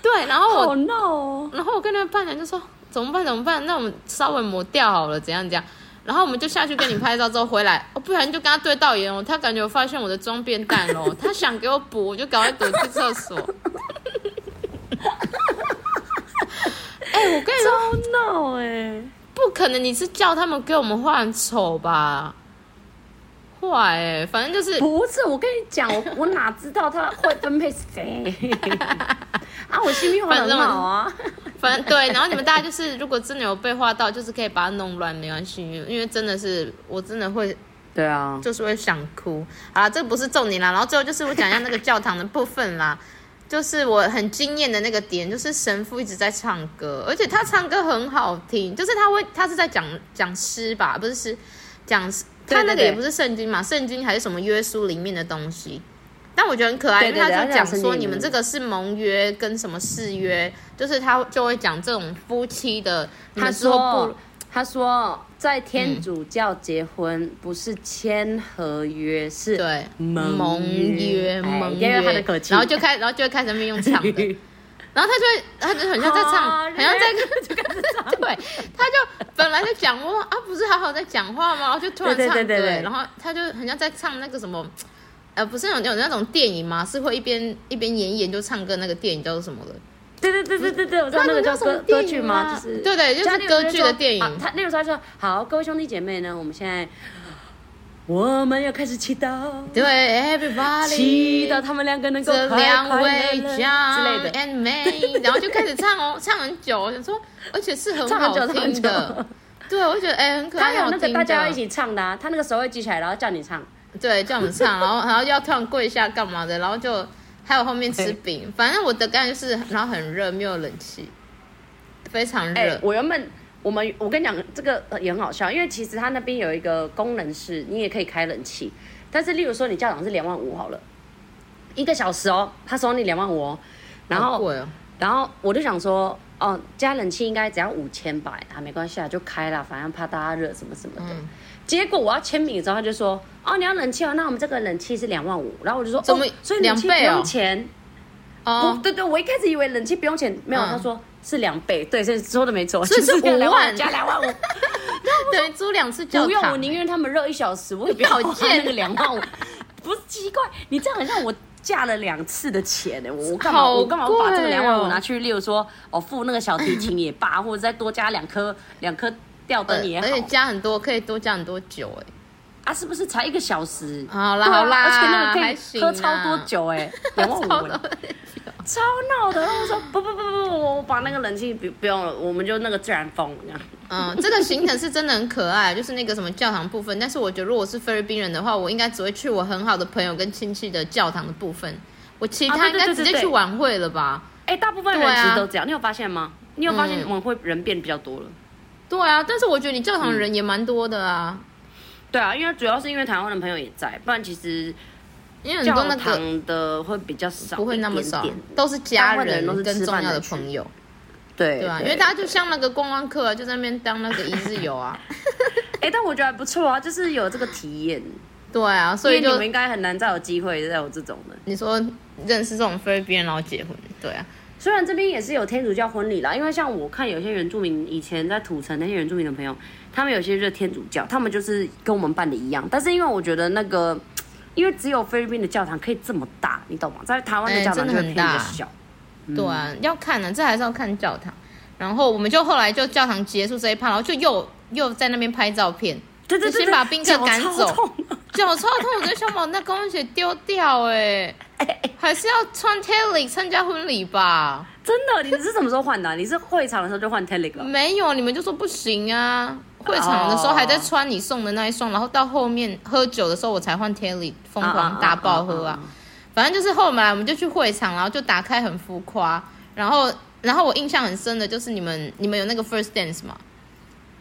B: 对，然后我
A: ，oh no！
B: 然后我跟那个伴娘就说：“怎么办？怎么办？那我们稍微抹掉好了，怎样怎样？”然后我们就下去跟你拍照，之后回来，我 不然就跟他对到眼哦。他感觉我发现我的妆变淡了，他想给我补，我就赶快躲去厕所。哎、欸，我跟你
A: 说 no！哎。
B: 不可能，你是叫他们给我们画很丑吧？坏哎、欸，反正就是
A: 不是。我跟你讲，我 我哪知道他会分配谁 啊？我心里很好啊。
B: 反正对，然后你们大家就是，如果真的有被画到，就是可以把它弄乱，没关系，因为真的是我真的会，
A: 对啊，
B: 就是会想哭啊。这个不是重点啦，然后最后就是我讲一下那个教堂的部分啦。就是我很惊艳的那个点，就是神父一直在唱歌，而且他唱歌很好听。就是他会，他是在讲讲诗吧，不是诗，讲他那个也不是圣经嘛，圣经还是什么约书里面的东西。但我觉得很可爱，因为他就讲说你们这个是盟约跟什么誓约，就是他就会讲这种夫妻的。
A: 他说不。他说，在天主教结婚不是签合约，是对盟约盟约，他的口气，
B: 然后就开，然后就会开始边用唱的，然后他就会，他就很像在唱，很像在就开始唱，对，他就本来在讲话啊，不是好好在讲话吗？然后就突然唱，对对对，然后他就很像在唱那个什么，呃，不是有有那种电影吗？是会一边一边演一演就唱歌那个电影叫做什么的？
A: 对对对对对对，我知道那个叫歌歌剧吗？就是
B: 对对，就是歌剧的电影。
A: 他那个时候他说：“好，各位兄弟姐妹呢，我们现在我们要开始祈祷，
B: 对，everybody，
A: 祈祷他们两个能够
B: 这两位之类的，and me，然后就开始唱哦，唱很久，我想说，而且是很好听的。对，我觉得哎，很可爱，
A: 他有那个大家要一起唱的啊，他那个手会举起来，然后叫你唱，
B: 对，叫我们唱，然后然后要突然跪下干嘛的，然后就。还有后面吃饼，欸、反正我的感觉就是，然后很热，没有冷气，非常热。欸、
A: 我原本我们我跟你讲，这个也很好笑，因为其实他那边有一个功能是，你也可以开冷气，但是例如说你教堂是两万五好了，一个小时哦，他收你两万五哦，然后、哦、然后我就想说，哦，加冷气应该只要五千吧，啊，没关系啊，就开了，反正怕大家热什么什么的。嗯结果我要签名的时候，他就说：“哦，你要冷气哦，那我们这个冷气是两万五。”然后我就说：“怎么？所以冷气不用钱？”哦，对对，我一开始以为冷气不用钱，没有，他说是两倍。对，这说的没错，
B: 是五万
A: 加两万五，
B: 对租两次教堂。
A: 不用，我宁愿他们热一小时，我也不要借那个两万五。不是奇怪，你这样很像我嫁了两次的钱呢。我干嘛？我干嘛把这个两万五拿去，例如说哦，付那个小提琴也罢，或者再多加两颗两颗。吊灯也好，而
B: 且加很多，可以多加很多酒哎，
A: 啊，是不是才一个小时？
B: 好啦好啦，
A: 而且那个可以喝超多酒哎，两万五，超闹的。然后我说不不不不不，我把那个冷气不不用了，我们就那个自然风这样。
B: 嗯，这个行程是真的很可爱，就是那个什么教堂部分。但是我觉得如果是菲律宾人的话，我应该只会去我很好的朋友跟亲戚的教堂的部分，我其他应该直接去晚会了吧？
A: 哎，大部分人其实都这样，你有发现吗？你有发现晚会人变比较多了？
B: 对啊，但是我觉得你教堂人也蛮多的啊。嗯、
A: 对啊，因为主要是因为台湾的朋友也在，不然其实因为教堂的会比较少，
B: 不会那么少，都是家人跟重要的朋友。
A: 对
B: 对啊，因为大家就像那个观光客，就在那边当那个一日游啊。
A: 哎、欸，但我觉得还不错啊，就是有这个体验。
B: 对啊，所以
A: 你们应该很难再有机会再有这种的。
B: 你说认识这种菲律宾人然后结婚，对啊。
A: 虽然这边也是有天主教婚礼啦，因为像我看有些原住民以前在土城那些原住民的朋友，他们有些就是天主教，他们就是跟我们办的一样。但是因为我觉得那个，因为只有菲律宾的教堂可以这么大，你懂吗？在台湾的教堂就会偏的小。
B: 欸、对啊，要看呢，这还是要看教堂。然后我们就后来就教堂结束这一趴，然后就又又在那边拍照片。
A: 对对对，
B: 先把宾客赶走，脚超痛，我就想把那高跟鞋丢掉哎，还是要穿 Tailik 参加婚礼吧？
A: 真的，你是什么时候换的？你是会场的时候就换 Tailik 了？
B: 没有，你们就说不行啊。会场的时候还在穿你送的那一双，然后到后面喝酒的时候我才换 Tailik，疯狂大爆喝啊。反正就是后来我们就去会场，然后就打开很浮夸，然后然后我印象很深的就是你们你们有那个 First Dance 嘛？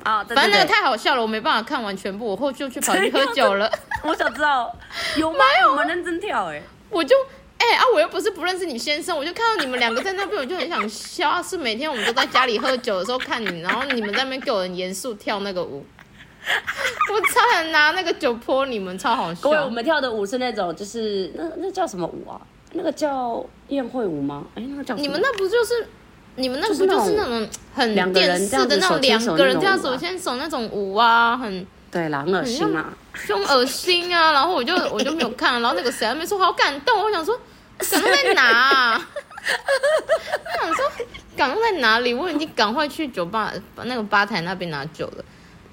A: 啊，对对对，
B: 反正那个太好笑了，我没办法看完全部，我后就去跑去喝酒了。
A: 我想知道有吗？有我们认真跳哎、欸，
B: 我就哎、欸、啊，我又不是不认识你先生，我就看到你们两个在那边，我就很想笑。是每天我们都在家里喝酒的时候看你，然后你们在那边给我很严肃跳那个舞，我差点拿那个酒泼你们，超好笑。
A: 各位，我们跳的舞是那种，就是那那叫什么舞啊？那个叫宴会舞吗？哎、欸，那个叫？
B: 你们那不就是？你们那不就是那种很电视的那种两个人这样手牵手那种舞啊？很
A: 对啦，很恶心啊，
B: 就恶心啊！然后我就我就没有看，然后那个谁还没说好感动，我想说感动在哪啊？我想说感动在哪里？我已经赶快去酒吧那个吧台那边拿酒了。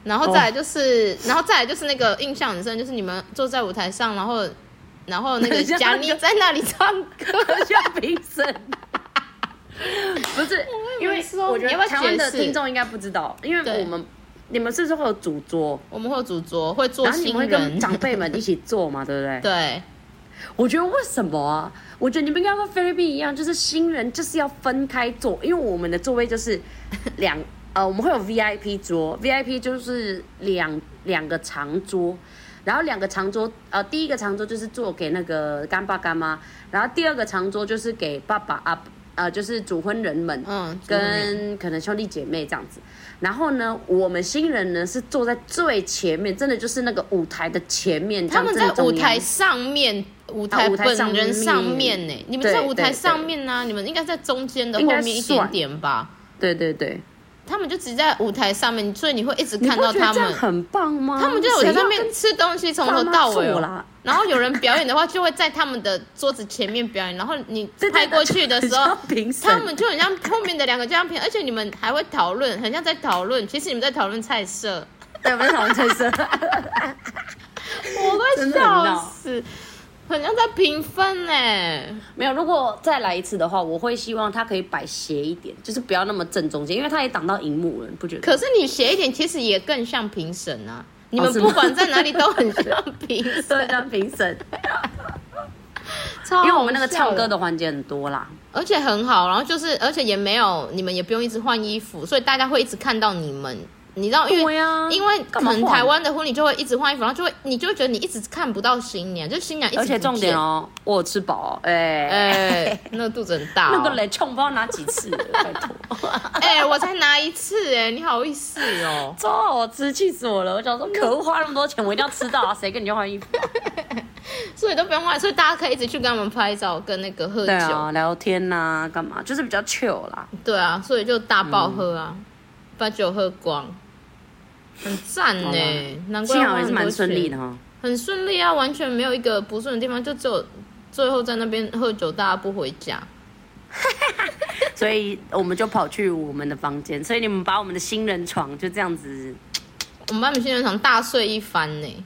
B: 然后再来就是，然后再来就是那个印象很深，就是你们坐在舞台上，然后然后那个贾妮在那里唱歌，
A: 像评审。不是，因为我觉得台湾的听众应该不知道，因为我们你们是不是会有主桌？
B: 我们会有主桌，会坐新人，
A: 会跟长辈们一起坐嘛，对不对？
B: 对。
A: 我觉得为什么啊？我觉得你们应该跟菲律宾一样，就是新人就是要分开坐，因为我们的座位就是两呃，我们会有 VIP 桌，VIP 就是两两个长桌，然后两个长桌呃，第一个长桌就是做给那个干爸干妈，然后第二个长桌就是给爸爸啊。呃，就是主婚人们，嗯，跟可能兄弟姐妹这样子。然后呢，我们新人呢是坐在最前面，真的就是那个舞台的前面。
B: 他们在舞台上面，舞台本人上面呢？你们在舞台上面呢？你们应该在中间的后面一点点吧？
A: 对对对。
B: 他们就只在舞台上面，所以你会一直看到他们。
A: 很棒吗？
B: 他们就在舞台上面吃东西，从头到尾。然后有人表演的话，就会在他们的桌子前面表演。然后你拍过去的时候，他们就很像后面的两个这样评，而且你们还会讨论，很像在讨论。其实你们在讨论菜色，
A: 对，我们在讨论菜色。
B: 我会笑死。很像在评分呢，
A: 没有。如果再来一次的话，我会希望他可以摆斜一点，就是不要那么正中间，因为他也挡到荧幕了，你不觉得？
B: 可是你斜一点，其实也更像评审啊。你们不管在哪里都很像评审，
A: 对，像评审。因为我们那个唱歌的环节很多啦，
B: 而且很好，然后就是，而且也没有，你们也不用一直换衣服，所以大家会一直看到你们。你知道，因为、啊、因为可能台湾的婚礼就会一直换衣服，然后就会你就会觉得你一直看不到新娘，就新娘一直。
A: 而且重点哦，我有吃饱，哎、欸、
B: 哎，欸、那个肚子很大、哦，
A: 那个雷冲不知道拿几次，拜托。
B: 哎、欸，我才拿一次，哎，你好意思哦？
A: 超好吃，气死我了！我想说，可恶，花那么多钱，我一定要吃到啊！谁跟你去换衣服、啊？
B: 所以都不用换，所以大家可以一直去跟他们拍照，跟那个喝酒、
A: 啊、聊天呐、啊，干嘛？就是比较 chill 啦。
B: 对啊，所以就大爆喝啊，嗯、把酒喝光。很赞呢，吧难怪还是蛮顺利的哈。很顺利啊，完全没有一个不顺的地方，就只有最后在那边喝酒，大家不回家，
A: 所以我们就跑去我们的房间。所以你们把我们的新人床就这样子，
B: 我们把我们新人床大睡一番呢。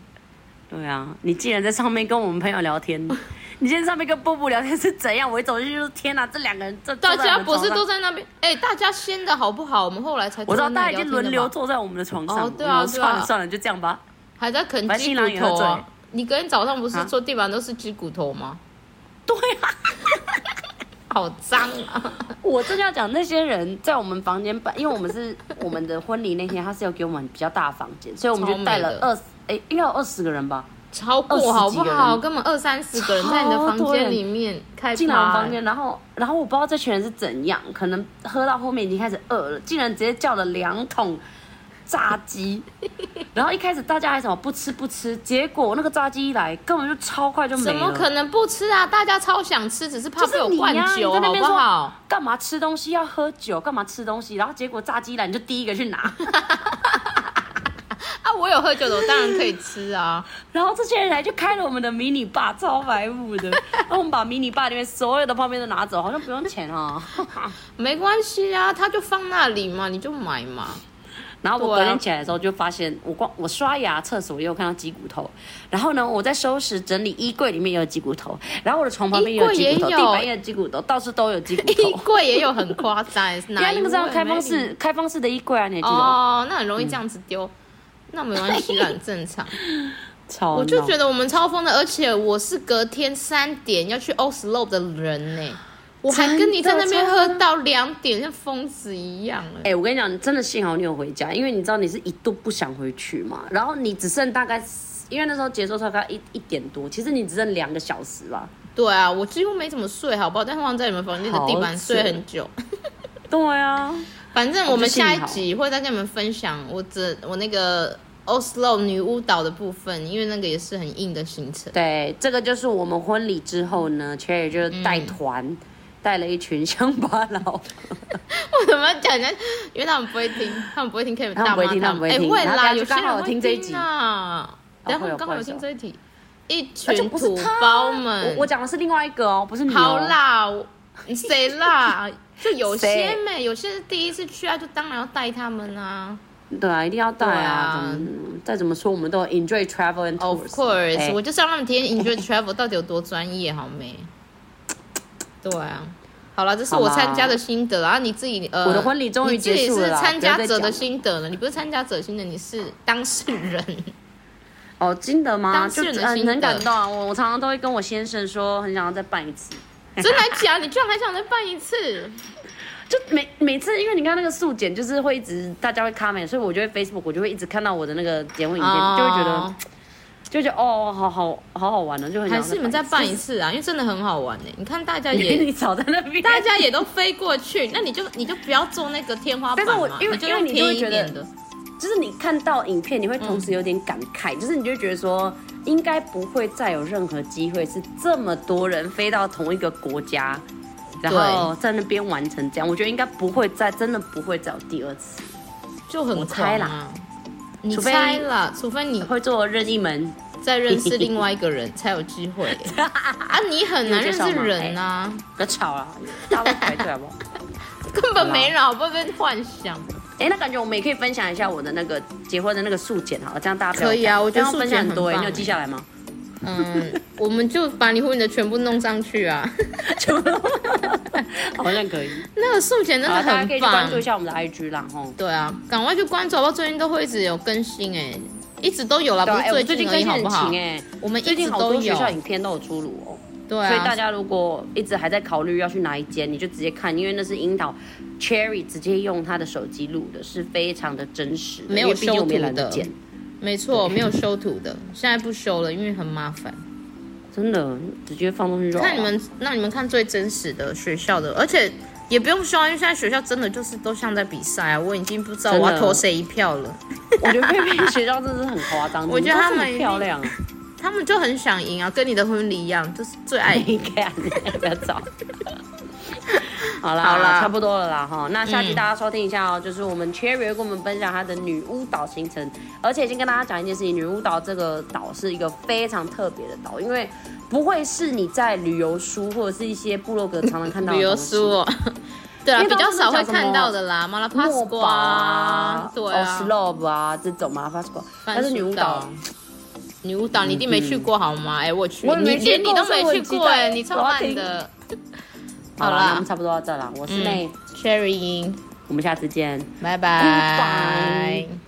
A: 对啊，你竟然在上面跟我们朋友聊天。你今天上面跟布布聊天是怎样？我一走进去就天哪，这两个人这
B: 大家不是都在那边？哎、欸，大家先的好不好？我们后来才
A: 我知道大家已经轮流坐在我们的床上。哦，对啊，算了算了，就这样吧。
B: 还在啃鸡骨头啊？你昨天早上不是说地板都是鸡骨头吗？
A: 对啊，
B: 好脏啊！
A: 我正要讲那些人在我们房间办，因为我们是我们的婚礼那天，他是要给我们比较大的房间，所以我们就带了二十，哎，应该有二十个人吧。
B: 超过好不好？根本二三十个人在你的房间里面开进来
A: 房间，然后然后我不知道这群人是怎样，可能喝到后面已经开始饿了，竟然直接叫了两桶炸鸡，然后一开始大家还什么不吃不吃，结果那个炸鸡一来，根本就超快就没了。
B: 怎么可能不吃啊？大家超想吃，只是怕被我灌酒，好不好？
A: 干嘛吃东西要喝酒？干嘛吃东西？然后结果炸鸡来，你就第一个去拿。
B: 啊，我有喝酒的，我当然可以吃啊。
A: 然后这些人来就开了我们的迷你吧，超白目的。然后我们把迷你吧里面所有的泡面都拿走，好像不用钱啊。
B: 没关系啊，他就放那里嘛，你就买嘛。
A: 然后我隔天起来的时候就发现，我光我刷牙、厕所也有看到鸡骨头。然后呢，我在收拾整理衣柜里面也有鸡骨头。然后我的床旁边也有鸡骨头，地板也有鸡骨头，到处都有鸡骨头。
B: 衣柜也有很夸张，
A: 因为那个是开放式开放式的衣柜啊，你还记得
B: 哦，那很容易这样子丢。嗯那没关系，很正常。
A: 超
B: 我就觉得我们超疯的，而且我是隔天三点要去 Oslo 的人呢，我还跟你在那边喝到两点，像疯子一样。哎、
A: 欸，我跟你讲，真的幸好你有回家，因为你知道你是一度不想回去嘛。然后你只剩大概，因为那时候结束大概一一点多，其实你只剩两个小时吧。
B: 对啊，我几乎没怎么睡，好不好？但是忘在你们房间的地板睡很久。
A: 对啊。
B: 反正我们下一集会再跟你们分享我这我那个 Oslo 女巫岛的部分，因为那个也是很硬的行程。
A: 对，这个就是我们婚礼之后呢，Cherry 就带团带了一群乡巴佬。
B: 我怎么要讲呢？因为他们不会听，他们不会听 Kevin 大妈，
A: 他们不会听，他们不会听。
B: 会啦，有
A: 刚好听这一集
B: 啊，然后刚好有听这一集，一群土包们。
A: 我讲的是另外一个哦，不是你。
B: 好啦，谁啦？就有些美，有些是第一次去啊，就当然要带他们啊。
A: 对啊，一定要带啊！啊再怎么说，我们都有 enjoy travel and tours。
B: Of course，、欸、我就是要让他们体验 enjoy travel 到底有多专业，好没？对啊，好了，这是我参加的心得，然后你自己呃，
A: 我的婚礼终于结束了。
B: 你是参加者的心得了，你不是参加者心得，你是当事人。
A: 哦，心得吗？当事人的心得，很感动啊！我我常常都会跟我先生说，很想要再办一次。
B: 真的假？你居然还想再办一次？
A: 就每每次，因为你看那个速剪，就是会一直大家会 comment，所以我就会 Facebook，我就会一直看到我的那个节目影片，oh. 就会觉得，就觉得哦，好好好好玩呢，就很想。还
B: 是你们再办一次啊？因为真的很好玩呢。你看大家也
A: 你早在那边，
B: 大家也都飞过去，那你就你就不要做那个天花板嘛，因为因为你就会觉得，
A: 就是你看到影片，你会同时有点感慨，嗯、就是你就觉得说。应该不会再有任何机会是这么多人飞到同一个国家，然后在那边完成这样。我觉得应该不会再，真的不会再有第二次，
B: 就很猜啦。你猜了，除非你
A: 会做任意门，
B: 再认识另外一个人才有机会。啊，你很难认识人啊！
A: 别吵了，大家都排队好不好？
B: 根本没人，好不会？被幻想。
A: 哎，那感觉我们也可以分享一下我的那个结婚的那个素剪，好，这样大家
B: 可以啊。我觉得素剪
A: 很多，你有记下来吗？
B: 嗯，我们就把你婚礼的全部弄上去啊，
A: 好像可以。
B: 那个素剪真的很棒，大家可以
A: 关注一下我们的 IG 啦，吼。
B: 对啊，赶快去关注，我最近都会一直有更新，哎，一直都有啦，不是最近而已，好不好？哎，我们最近好多学
A: 校影片都有出炉哦。
B: 对啊，
A: 所以大家如果一直还在考虑要去哪一间，你就直接看，因为那是樱桃 Cherry 直接用他的手机录的，是非常的真实的，
B: 没有修图的。没错，没有修图的，现在不修了，因为很麻烦。
A: 真的，直接放东西就好。
B: 看你们，那你们看最真实的学校的，而且也不用修，因为现在学校真的就是都像在比赛啊！我已经不知道我要投谁一票了。
A: 我觉得学校真的是很夸张，
B: 我觉得他们
A: 很漂亮。
B: 他们就很想赢啊，跟你的婚礼一样，就是最爱赢。
A: 不要找。好啦，好啦，差不多了啦哈。那下期大家收听一下哦，嗯、就是我们 Cherry 跟我们分享他的女巫岛行程，而且先跟大家讲一件事情，女巫岛这个岛是一个非常特别的岛，因为不会是你在旅游书或者是一些部落格常常看到的
B: 旅游书、哦。对啊，比较少会看到的啦，马拉帕斯瓜，对啊
A: ，Oslo 啊这种马拉帕斯瓜，它是女巫岛。
B: 女巫岛你一定没去过好吗？哎，我去，你连你都没去过哎，你超慢的。
A: 好了，我们差不多到这了。我是 May，Cherry，我们下次见，
B: 拜拜。